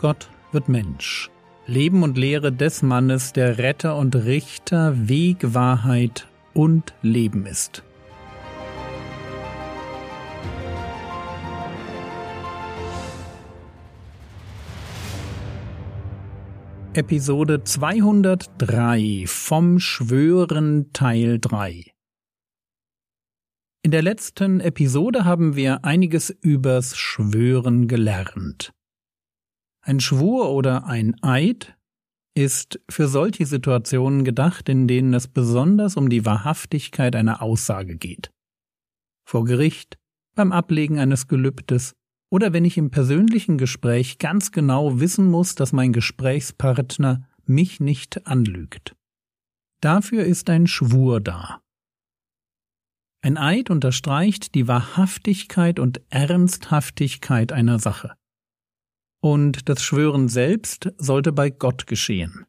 Gott wird Mensch. Leben und Lehre des Mannes, der Retter und Richter, Weg, Wahrheit und Leben ist. Episode 203 vom Schwören Teil 3 In der letzten Episode haben wir einiges übers Schwören gelernt. Ein Schwur oder ein Eid ist für solche Situationen gedacht, in denen es besonders um die Wahrhaftigkeit einer Aussage geht. Vor Gericht, beim Ablegen eines Gelübdes oder wenn ich im persönlichen Gespräch ganz genau wissen muss, dass mein Gesprächspartner mich nicht anlügt. Dafür ist ein Schwur da. Ein Eid unterstreicht die Wahrhaftigkeit und Ernsthaftigkeit einer Sache. Und das Schwören selbst sollte bei Gott geschehen.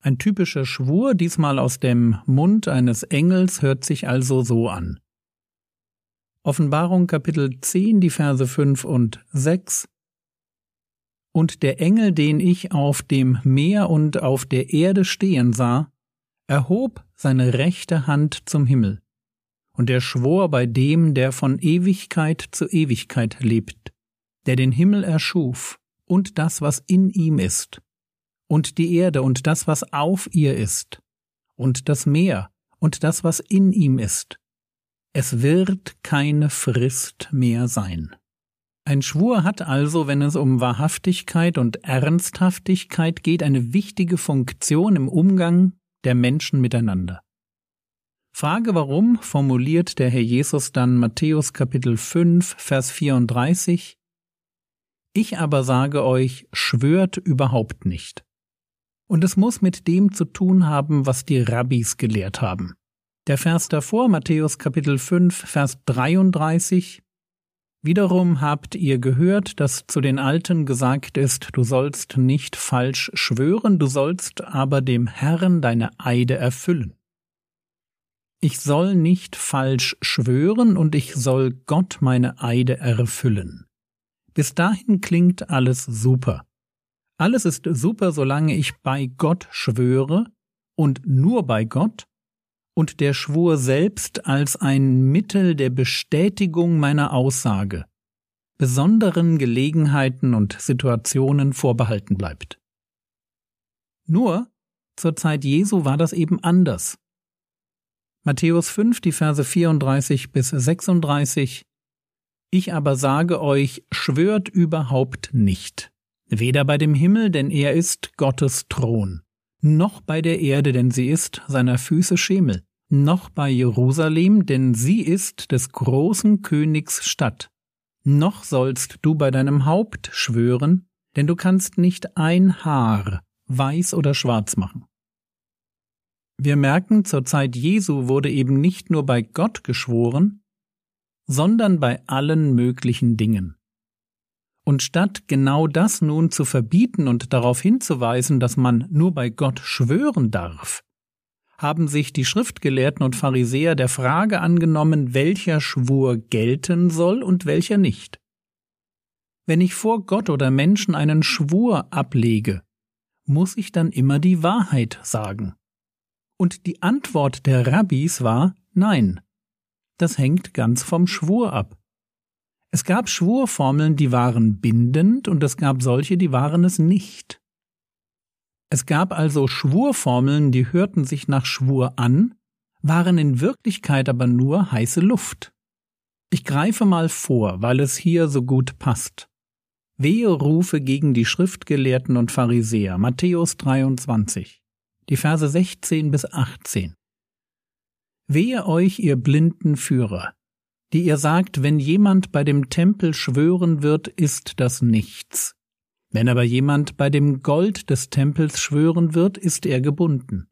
Ein typischer Schwur, diesmal aus dem Mund eines Engels, hört sich also so an. Offenbarung Kapitel 10, die Verse 5 und 6. Und der Engel, den ich auf dem Meer und auf der Erde stehen sah, erhob seine rechte Hand zum Himmel. Und er schwor bei dem, der von Ewigkeit zu Ewigkeit lebt, der den Himmel erschuf und das, was in ihm ist, und die Erde und das, was auf ihr ist, und das Meer und das, was in ihm ist, es wird keine Frist mehr sein. Ein Schwur hat also, wenn es um Wahrhaftigkeit und Ernsthaftigkeit geht, eine wichtige Funktion im Umgang der Menschen miteinander. Frage warum formuliert der Herr Jesus dann Matthäus Kapitel 5, Vers 34 Ich aber sage euch, schwört überhaupt nicht. Und es muss mit dem zu tun haben, was die Rabbis gelehrt haben. Der Vers davor, Matthäus Kapitel 5, Vers 33, Wiederum habt ihr gehört, dass zu den Alten gesagt ist, du sollst nicht falsch schwören, du sollst aber dem Herrn deine Eide erfüllen. Ich soll nicht falsch schwören und ich soll Gott meine Eide erfüllen. Bis dahin klingt alles super. Alles ist super, solange ich bei Gott schwöre und nur bei Gott und der Schwur selbst als ein Mittel der Bestätigung meiner Aussage besonderen Gelegenheiten und Situationen vorbehalten bleibt. Nur zur Zeit Jesu war das eben anders. Matthäus 5, die Verse 34 bis 36 Ich aber sage euch, schwört überhaupt nicht, weder bei dem Himmel, denn er ist Gottes Thron, noch bei der Erde, denn sie ist seiner Füße Schemel, noch bei Jerusalem, denn sie ist des großen Königs Stadt, noch sollst du bei deinem Haupt schwören, denn du kannst nicht ein Haar weiß oder schwarz machen. Wir merken, zur Zeit Jesu wurde eben nicht nur bei Gott geschworen, sondern bei allen möglichen Dingen. Und statt genau das nun zu verbieten und darauf hinzuweisen, dass man nur bei Gott schwören darf, haben sich die Schriftgelehrten und Pharisäer der Frage angenommen, welcher Schwur gelten soll und welcher nicht. Wenn ich vor Gott oder Menschen einen Schwur ablege, muss ich dann immer die Wahrheit sagen. Und die Antwort der Rabbis war Nein. Das hängt ganz vom Schwur ab. Es gab Schwurformeln, die waren bindend, und es gab solche, die waren es nicht. Es gab also Schwurformeln, die hörten sich nach Schwur an, waren in Wirklichkeit aber nur heiße Luft. Ich greife mal vor, weil es hier so gut passt. Wehe Rufe gegen die Schriftgelehrten und Pharisäer, Matthäus 23, die Verse 16 bis 18. Wehe euch, ihr blinden Führer, die ihr sagt, wenn jemand bei dem Tempel schwören wird, ist das nichts. Wenn aber jemand bei dem Gold des Tempels schwören wird, ist er gebunden.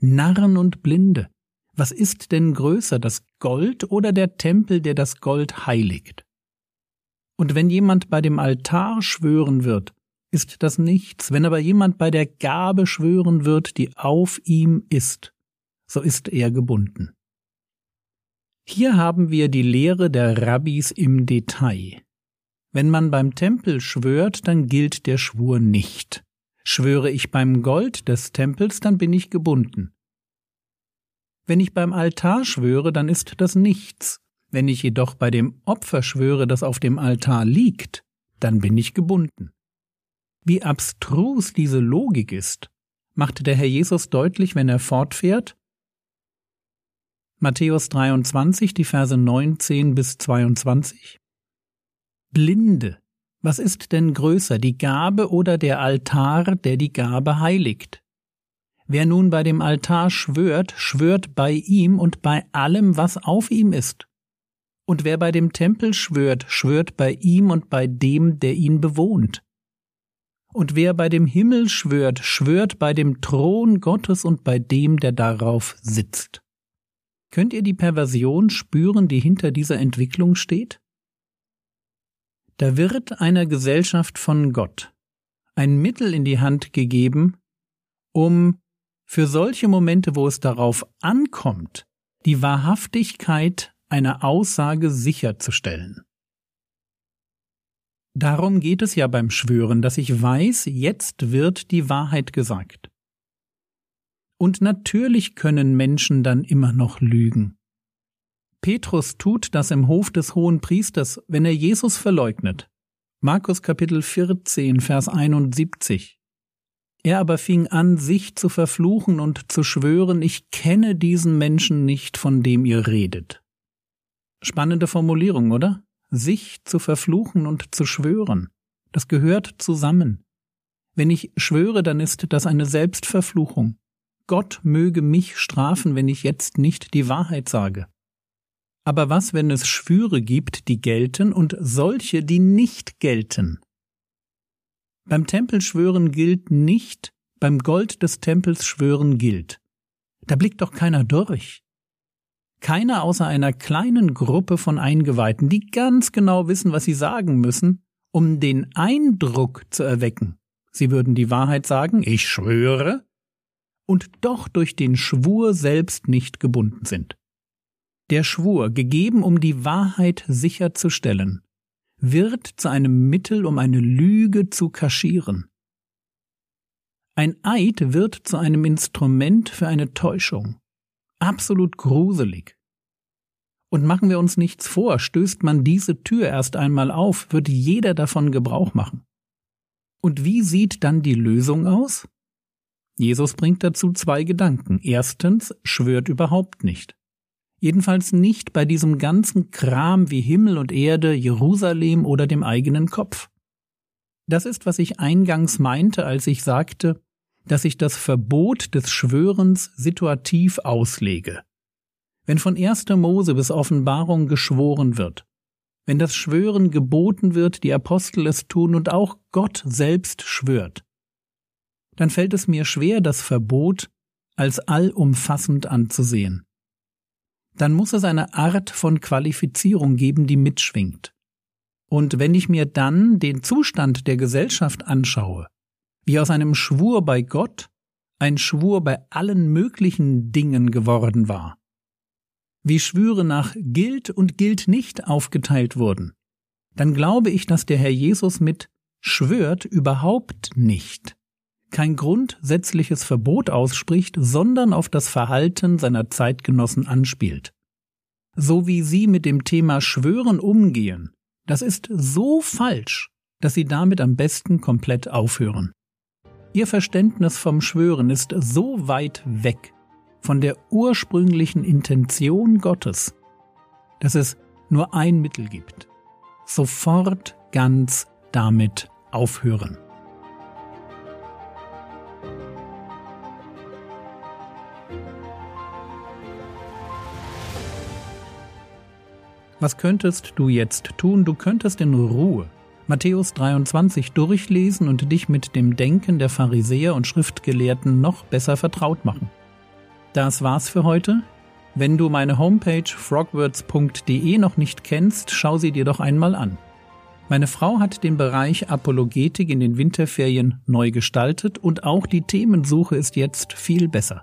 Narren und Blinde, was ist denn größer, das Gold oder der Tempel, der das Gold heiligt? Und wenn jemand bei dem Altar schwören wird, ist das nichts, wenn aber jemand bei der Gabe schwören wird, die auf ihm ist, so ist er gebunden. Hier haben wir die Lehre der Rabbis im Detail. Wenn man beim Tempel schwört, dann gilt der Schwur nicht. Schwöre ich beim Gold des Tempels, dann bin ich gebunden. Wenn ich beim Altar schwöre, dann ist das nichts. Wenn ich jedoch bei dem Opfer schwöre, das auf dem Altar liegt, dann bin ich gebunden. Wie abstrus diese Logik ist, machte der Herr Jesus deutlich, wenn er fortfährt. Matthäus 23, die Verse 19 bis 22. Blinde, was ist denn größer, die Gabe oder der Altar, der die Gabe heiligt? Wer nun bei dem Altar schwört, schwört bei ihm und bei allem, was auf ihm ist. Und wer bei dem Tempel schwört, schwört bei ihm und bei dem, der ihn bewohnt. Und wer bei dem Himmel schwört, schwört bei dem Thron Gottes und bei dem, der darauf sitzt. Könnt ihr die Perversion spüren, die hinter dieser Entwicklung steht? Da wird einer Gesellschaft von Gott ein Mittel in die Hand gegeben, um für solche Momente, wo es darauf ankommt, die Wahrhaftigkeit einer Aussage sicherzustellen. Darum geht es ja beim Schwören, dass ich weiß, jetzt wird die Wahrheit gesagt. Und natürlich können Menschen dann immer noch lügen. Petrus tut das im Hof des hohen Priesters, wenn er Jesus verleugnet. Markus Kapitel 14, Vers 71. Er aber fing an, sich zu verfluchen und zu schwören, ich kenne diesen Menschen nicht, von dem ihr redet. Spannende Formulierung, oder? Sich zu verfluchen und zu schwören. Das gehört zusammen. Wenn ich schwöre, dann ist das eine Selbstverfluchung. Gott möge mich strafen, wenn ich jetzt nicht die Wahrheit sage. Aber was, wenn es Schwüre gibt, die gelten und solche, die nicht gelten? Beim Tempelschwören gilt nicht, beim Gold des Tempels schwören gilt. Da blickt doch keiner durch. Keiner außer einer kleinen Gruppe von Eingeweihten, die ganz genau wissen, was sie sagen müssen, um den Eindruck zu erwecken. Sie würden die Wahrheit sagen, ich schwöre, und doch durch den Schwur selbst nicht gebunden sind. Der Schwur, gegeben um die Wahrheit sicherzustellen, wird zu einem Mittel, um eine Lüge zu kaschieren. Ein Eid wird zu einem Instrument für eine Täuschung. Absolut gruselig. Und machen wir uns nichts vor, stößt man diese Tür erst einmal auf, wird jeder davon Gebrauch machen. Und wie sieht dann die Lösung aus? Jesus bringt dazu zwei Gedanken. Erstens, schwört überhaupt nicht. Jedenfalls nicht bei diesem ganzen Kram wie Himmel und Erde, Jerusalem oder dem eigenen Kopf. Das ist, was ich eingangs meinte, als ich sagte, dass ich das Verbot des Schwörens situativ auslege. Wenn von 1. Mose bis Offenbarung geschworen wird, wenn das Schwören geboten wird, die Apostel es tun und auch Gott selbst schwört, dann fällt es mir schwer, das Verbot als allumfassend anzusehen dann muss es eine Art von Qualifizierung geben, die mitschwingt. Und wenn ich mir dann den Zustand der Gesellschaft anschaue, wie aus einem Schwur bei Gott ein Schwur bei allen möglichen Dingen geworden war, wie Schwüre nach gilt und gilt nicht aufgeteilt wurden, dann glaube ich, dass der Herr Jesus mit schwört überhaupt nicht kein grundsätzliches Verbot ausspricht, sondern auf das Verhalten seiner Zeitgenossen anspielt. So wie sie mit dem Thema Schwören umgehen, das ist so falsch, dass sie damit am besten komplett aufhören. Ihr Verständnis vom Schwören ist so weit weg von der ursprünglichen Intention Gottes, dass es nur ein Mittel gibt. Sofort ganz damit aufhören. Was könntest du jetzt tun? Du könntest in Ruhe Matthäus 23 durchlesen und dich mit dem Denken der Pharisäer und Schriftgelehrten noch besser vertraut machen. Das war's für heute. Wenn du meine Homepage frogwords.de noch nicht kennst, schau sie dir doch einmal an. Meine Frau hat den Bereich Apologetik in den Winterferien neu gestaltet und auch die Themensuche ist jetzt viel besser.